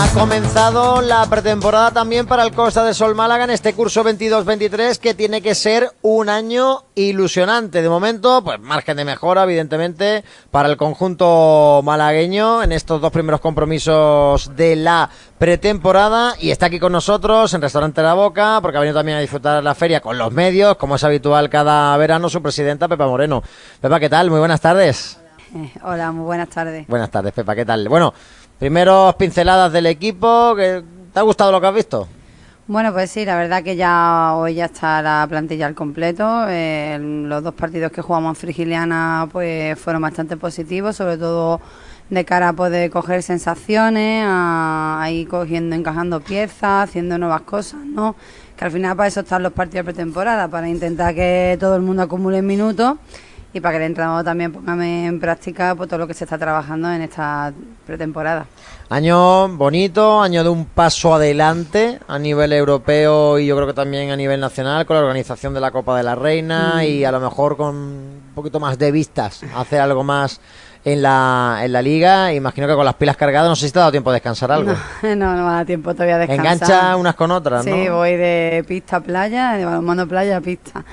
Ha comenzado la pretemporada también para el Costa de Sol Málaga en este curso 22-23 que tiene que ser un año ilusionante. De momento, pues margen de mejora, evidentemente, para el conjunto malagueño en estos dos primeros compromisos de la pretemporada. Y está aquí con nosotros en Restaurante La Boca, porque ha venido también a disfrutar la feria con los medios, como es habitual cada verano, su presidenta Pepa Moreno. Pepa, ¿qué tal? Muy buenas tardes. Hola, muy buenas tardes. Buenas tardes, Pepa, ¿qué tal? Bueno, Primeros pinceladas del equipo. ¿Te ha gustado lo que has visto? Bueno, pues sí, la verdad que ya hoy ya está la plantilla al completo. Eh, los dos partidos que jugamos en Frigiliana pues fueron bastante positivos, sobre todo de cara a poder coger sensaciones, a, ir cogiendo, encajando piezas, haciendo nuevas cosas, ¿no? Que al final para eso están los partidos de pretemporada, para intentar que todo el mundo acumule minutos y para que el entrenador también ponga en práctica pues, todo lo que se está trabajando en esta pretemporada. Año bonito, año de un paso adelante a nivel europeo y yo creo que también a nivel nacional con la organización de la Copa de la Reina mm. y a lo mejor con un poquito más de vistas, hacer algo más en la, en la liga. Imagino que con las pilas cargadas, no sé si te ha dado tiempo de descansar algo. No, no, me da tiempo todavía de descansar. Engancha unas con otras, ¿no? Sí, voy de pista a playa, de balonmano playa a pista.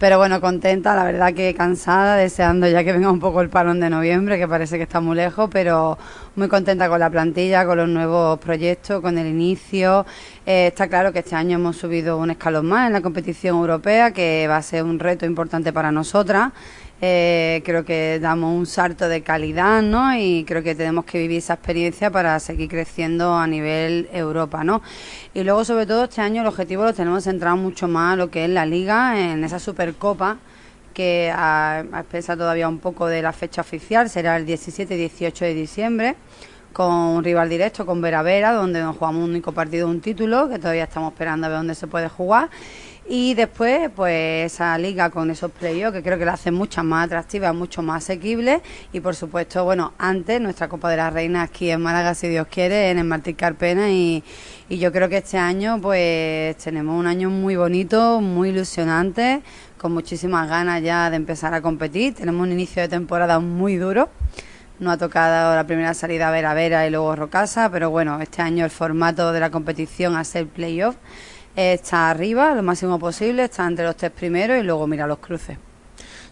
Pero bueno, contenta, la verdad que cansada, deseando ya que venga un poco el parón de noviembre, que parece que está muy lejos, pero muy contenta con la plantilla, con los nuevos proyectos, con el inicio. Eh, está claro que este año hemos subido un escalón más en la competición europea, que va a ser un reto importante para nosotras. Eh, creo que damos un salto de calidad, ¿no? Y creo que tenemos que vivir esa experiencia para seguir creciendo a nivel Europa, ¿no? Y luego, sobre todo, este año el objetivo lo tenemos centrado mucho más en lo que es la Liga, en esa Supercopa que a, a todavía un poco de la fecha oficial, será el 17 y 18 de diciembre, con un rival directo, con Vera Vera, donde nos jugamos un único partido, un título, que todavía estamos esperando a ver dónde se puede jugar. Y después, pues esa liga con esos playoffs que creo que la hacen mucho más atractiva, mucho más asequible. Y por supuesto, bueno, antes nuestra Copa de la Reina aquí en Málaga, si Dios quiere, en el Martín Carpena. Y, y yo creo que este año, pues tenemos un año muy bonito, muy ilusionante, con muchísimas ganas ya de empezar a competir. Tenemos un inicio de temporada muy duro. No ha tocado la primera salida Vera Vera y luego Rocasa, pero bueno, este año el formato de la competición a ser playoff está arriba lo máximo posible, está entre los tres primeros y luego mira los cruces.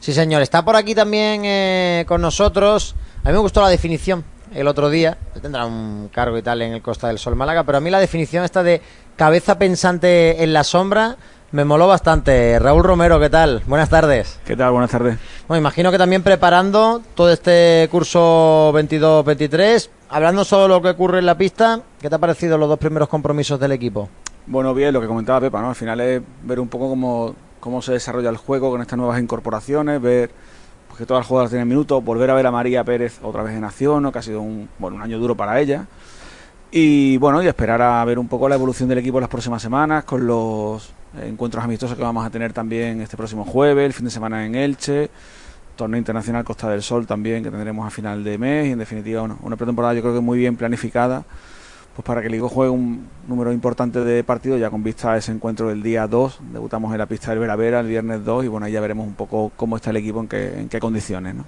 Sí, señor. Está por aquí también eh, con nosotros. A mí me gustó la definición el otro día. Tendrá un cargo y tal en el Costa del Sol Málaga, pero a mí la definición esta de cabeza pensante en la sombra me moló bastante. Raúl Romero, ¿qué tal? Buenas tardes. ¿Qué tal? Buenas tardes. Bueno, imagino que también preparando todo este curso 22-23, hablando sobre lo que ocurre en la pista, ¿qué te ha parecido los dos primeros compromisos del equipo? Bueno, bien, lo que comentaba Pepa, ¿no? Al final es ver un poco cómo, cómo se desarrolla el juego con estas nuevas incorporaciones, ver pues, que todas las jugadoras tienen minutos, volver a ver a María Pérez otra vez en acción, ¿no? que ha sido un, bueno, un año duro para ella. Y bueno, y esperar a ver un poco la evolución del equipo en las próximas semanas, con los encuentros amistosos que vamos a tener también este próximo jueves, el fin de semana en Elche, torneo internacional Costa del Sol también, que tendremos a final de mes, y en definitiva una pretemporada yo creo que muy bien planificada pues para que el equipo juegue un número importante de partidos ya con vista a ese encuentro del día 2. Debutamos en la pista del Vera el viernes 2 y bueno, ahí ya veremos un poco cómo está el equipo, en qué, en qué condiciones. ¿no?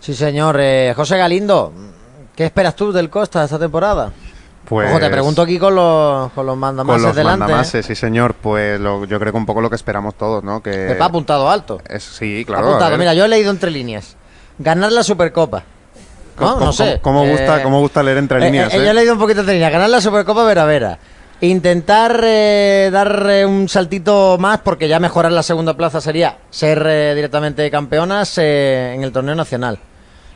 Sí, señor. Eh, José Galindo, ¿qué esperas tú del Costa esta temporada? Pues, Ojo, te pregunto aquí con los, con los mandamases con los delante. Mandamases, sí, señor. Pues yo creo que un poco lo que esperamos todos, ¿no? Que ha apuntado alto. sí, claro. apuntado. Mira, yo he leído entre líneas. Ganar la Supercopa. No, no sé. ¿Cómo, gusta, eh, gusta leer entre eh, líneas? Eh, yo he leído un poquito entre líneas. Ganar la Supercopa Vera Vera. Intentar dar un saltito más, porque ya mejorar la segunda plaza sería ser directamente campeonas en el torneo nacional.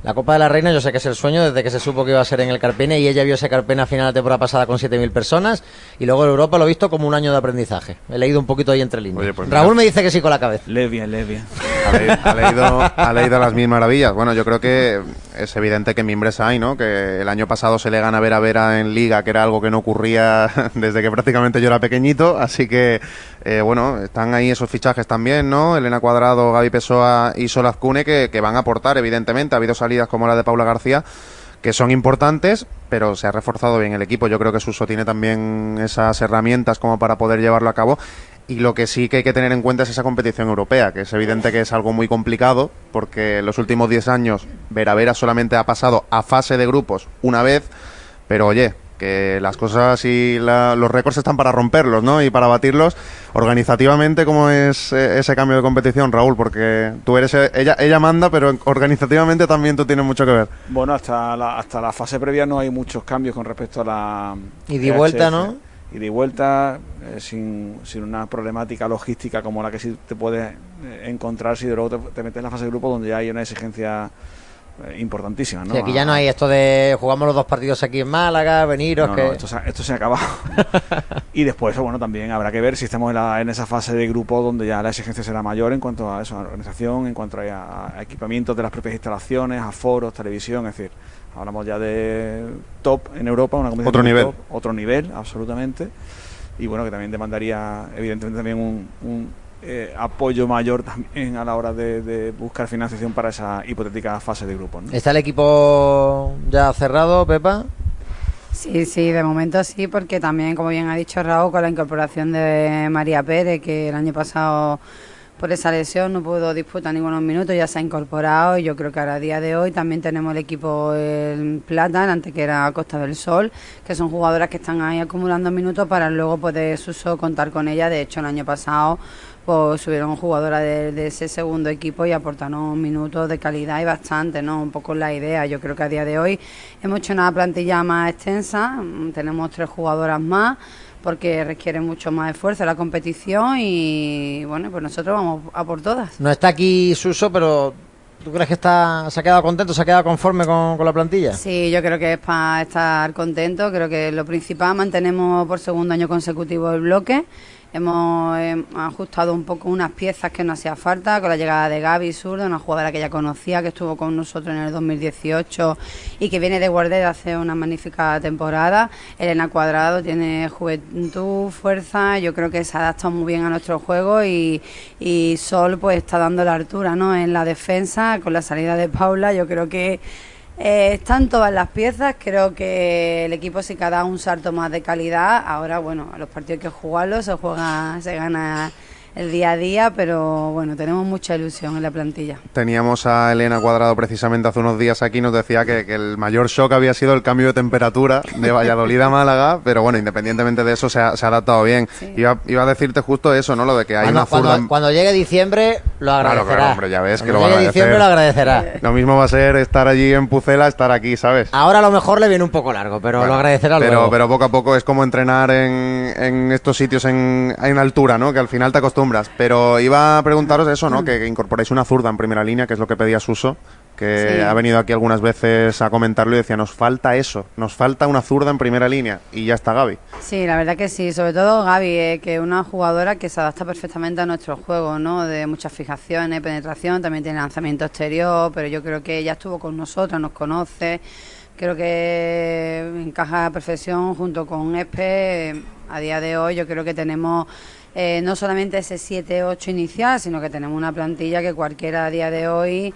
La Copa de la Reina yo sé que es el sueño desde que se supo que iba a ser en el Carpene y ella vio ese Carpene a final de temporada pasada con 7.000 personas y luego en Europa lo he visto como un año de aprendizaje. He leído un poquito ahí entre líneas. Pues Raúl me dice que sí con la cabeza. Le bien, le bien. Ha, leído, ha leído las mil maravillas. Bueno, yo creo que es evidente que mimbres hay, ¿no? Que el año pasado se le gana Vera Vera en Liga, que era algo que no ocurría desde que prácticamente yo era pequeñito. Así que, eh, bueno, están ahí esos fichajes también, ¿no? Elena Cuadrado, Gaby Pessoa y Solaz Cune que, que van a aportar, evidentemente. Ha habido salidas como la de Paula García que son importantes, pero se ha reforzado bien el equipo. Yo creo que Suso tiene también esas herramientas como para poder llevarlo a cabo. Y lo que sí que hay que tener en cuenta es esa competición europea, que es evidente que es algo muy complicado, porque en los últimos 10 años Vera Vera solamente ha pasado a fase de grupos una vez, pero oye, que las cosas y la- los récords están para romperlos, ¿no? Y para batirlos. Organizativamente, ¿cómo es eh, ese cambio de competición, Raúl? Porque tú eres, eh, ella, ella manda, pero organizativamente también tú tienes mucho que ver. Bueno, hasta la, hasta la fase previa no hay muchos cambios con respecto a la. Y vuelta, EHF. ¿no? Y vuelta, eh, sin, sin una problemática logística como la que sí te puedes eh, encontrar si de luego te metes en la fase de grupo donde ya hay una exigencia eh, importantísima, ¿no? Sí, aquí ya no hay esto de jugamos los dos partidos aquí en Málaga, veniros No, que... no, esto, se ha, esto se ha acabado. y después, bueno, también habrá que ver si estamos en, la- en esa fase de grupo donde ya la exigencia será mayor en cuanto a eso, a organización, en cuanto a, a equipamientos de las propias instalaciones, a foros, televisión, es decir, hablamos ya de top en Europa, una competición Otro nivel. top, otro nivel, absolutamente. Y bueno, que también demandaría, evidentemente, también un, un, eh, apoyo mayor también a la hora de, de buscar financiación para esa hipotética fase de grupos. ¿no? ¿Está el equipo ya cerrado, Pepa? Sí, sí, de momento sí, porque también, como bien ha dicho Raúl, con la incorporación de María Pérez, que el año pasado por esa lesión no pudo disputar ningunos minutos, ya se ha incorporado y yo creo que ahora a día de hoy también tenemos el equipo en plata, antes que era Costa del Sol, que son jugadoras que están ahí acumulando minutos para luego poder Suso contar con ella. De hecho, el año pasado pues subieron jugadoras de, de ese segundo equipo y aportaron minutos de calidad y bastante, ¿no? Un poco la idea. Yo creo que a día de hoy hemos hecho una plantilla más extensa, mm, tenemos tres jugadoras más porque requiere mucho más esfuerzo la competición y bueno, pues nosotros vamos a por todas. No está aquí Suso, pero ¿tú crees que está, se ha quedado contento, se ha quedado conforme con, con la plantilla? Sí, yo creo que es para estar contento. Creo que lo principal, mantenemos por segundo año consecutivo el bloque. Hemos eh, ajustado un poco unas piezas que no hacía falta con la llegada de Gaby Surdo, una jugadora que ya conocía, que estuvo con nosotros en el 2018 y que viene de Guardia de hace una magnífica temporada. Elena Cuadrado tiene juventud, fuerza, yo creo que se adapta muy bien a nuestro juego y, y Sol pues está dando la altura ¿no? en la defensa con la salida de Paula. Yo creo que eh, están todas las piezas, creo que el equipo sí que ha dado un salto más de calidad. Ahora, bueno, los partidos hay que jugarlos, se juega, se gana el día a día, pero bueno, tenemos mucha ilusión en la plantilla. Teníamos a Elena Cuadrado precisamente hace unos días aquí, nos decía que, que el mayor shock había sido el cambio de temperatura de Valladolid a Málaga, pero bueno, independientemente de eso se ha, se ha adaptado bien. Sí. Iba, iba a decirte justo eso, ¿no? Lo de que hay Cuando, una zurda... cuando- cuando llegue diciembre lo Claro, agradecerá. claro, hombre, ya ves que Cuando lo va a llegue diciembre lo agradecerá. Lo mismo va a ser estar allí en Pucela, estar aquí, ¿sabes? Ahora a lo mejor le viene un poco largo, pero Bueno, lo agradecerá pero, luego. pero poco a poco es como entrenar en, en estos sitios en, en altura, ¿no? Que al final te acostumbras. Pero iba a preguntaros eso, ¿no? Que, que incorporáis una zurda en primera línea, que es lo que pedía Suso, que Sí. ha venido aquí algunas veces a comentarlo y decía, nos falta eso, nos falta una zurda en primera línea. Y ya está Gaby. Sí, la verdad que sí, sobre todo Gaby, eh, que es una jugadora que se adapta perfectamente a nuestro juego, ¿no? De muchas fijaciones, penetración, también tiene lanzamiento exterior, pero yo creo que ella estuvo con nosotros, nos conoce, creo que encaja a perfección junto con Espe. A día de hoy yo creo que tenemos eh, no solamente ese 7-8 inicial, sino que tenemos una plantilla que cualquiera a día de hoy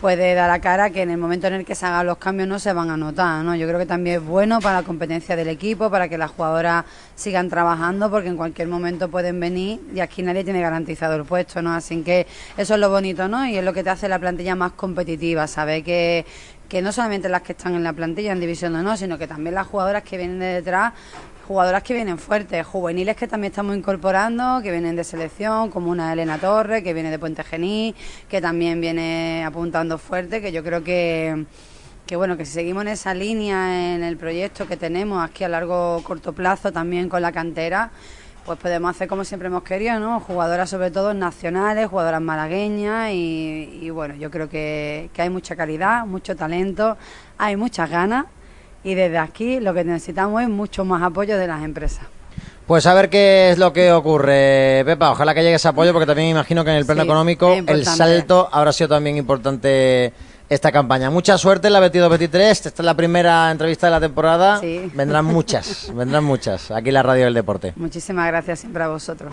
puede dar a cara que en el momento en el que se hagan los cambios no se van a notar, ¿no? Yo creo que también es bueno para la competencia del equipo, para que las jugadoras sigan trabajando, porque en cualquier momento pueden venir y aquí nadie tiene garantizado el puesto, ¿no? Así que eso es lo bonito, ¿no? Y es lo que te hace la plantilla más competitiva, saber que, que no solamente las que están en la plantilla en División de Honor, sino que también las jugadoras que vienen de detrás jugadoras que vienen fuertes, juveniles que también estamos incorporando, que vienen de selección, como una Elena Torres, que viene de Puente Genil, que también viene apuntando fuerte, que yo creo que, que bueno, que si seguimos en esa línea en el proyecto que tenemos aquí a largo corto plazo también con la cantera, pues podemos hacer como siempre hemos querido, ¿no? Jugadoras sobre todo nacionales, jugadoras malagueñas y, y bueno, yo creo que, que hay mucha calidad, mucho talento, hay muchas ganas y desde aquí lo que necesitamos es mucho más apoyo de las empresas. Pues a ver qué es lo que ocurre, Pepa. Ojalá que llegue ese apoyo, porque también imagino que en el plano Sí, económico el salto habrá sido también importante esta campaña. Mucha suerte en la 22-23. Esta es la primera entrevista de la temporada. Sí. Vendrán muchas, vendrán muchas. Aquí en la Radio del Deporte. Muchísimas gracias siempre a vosotros.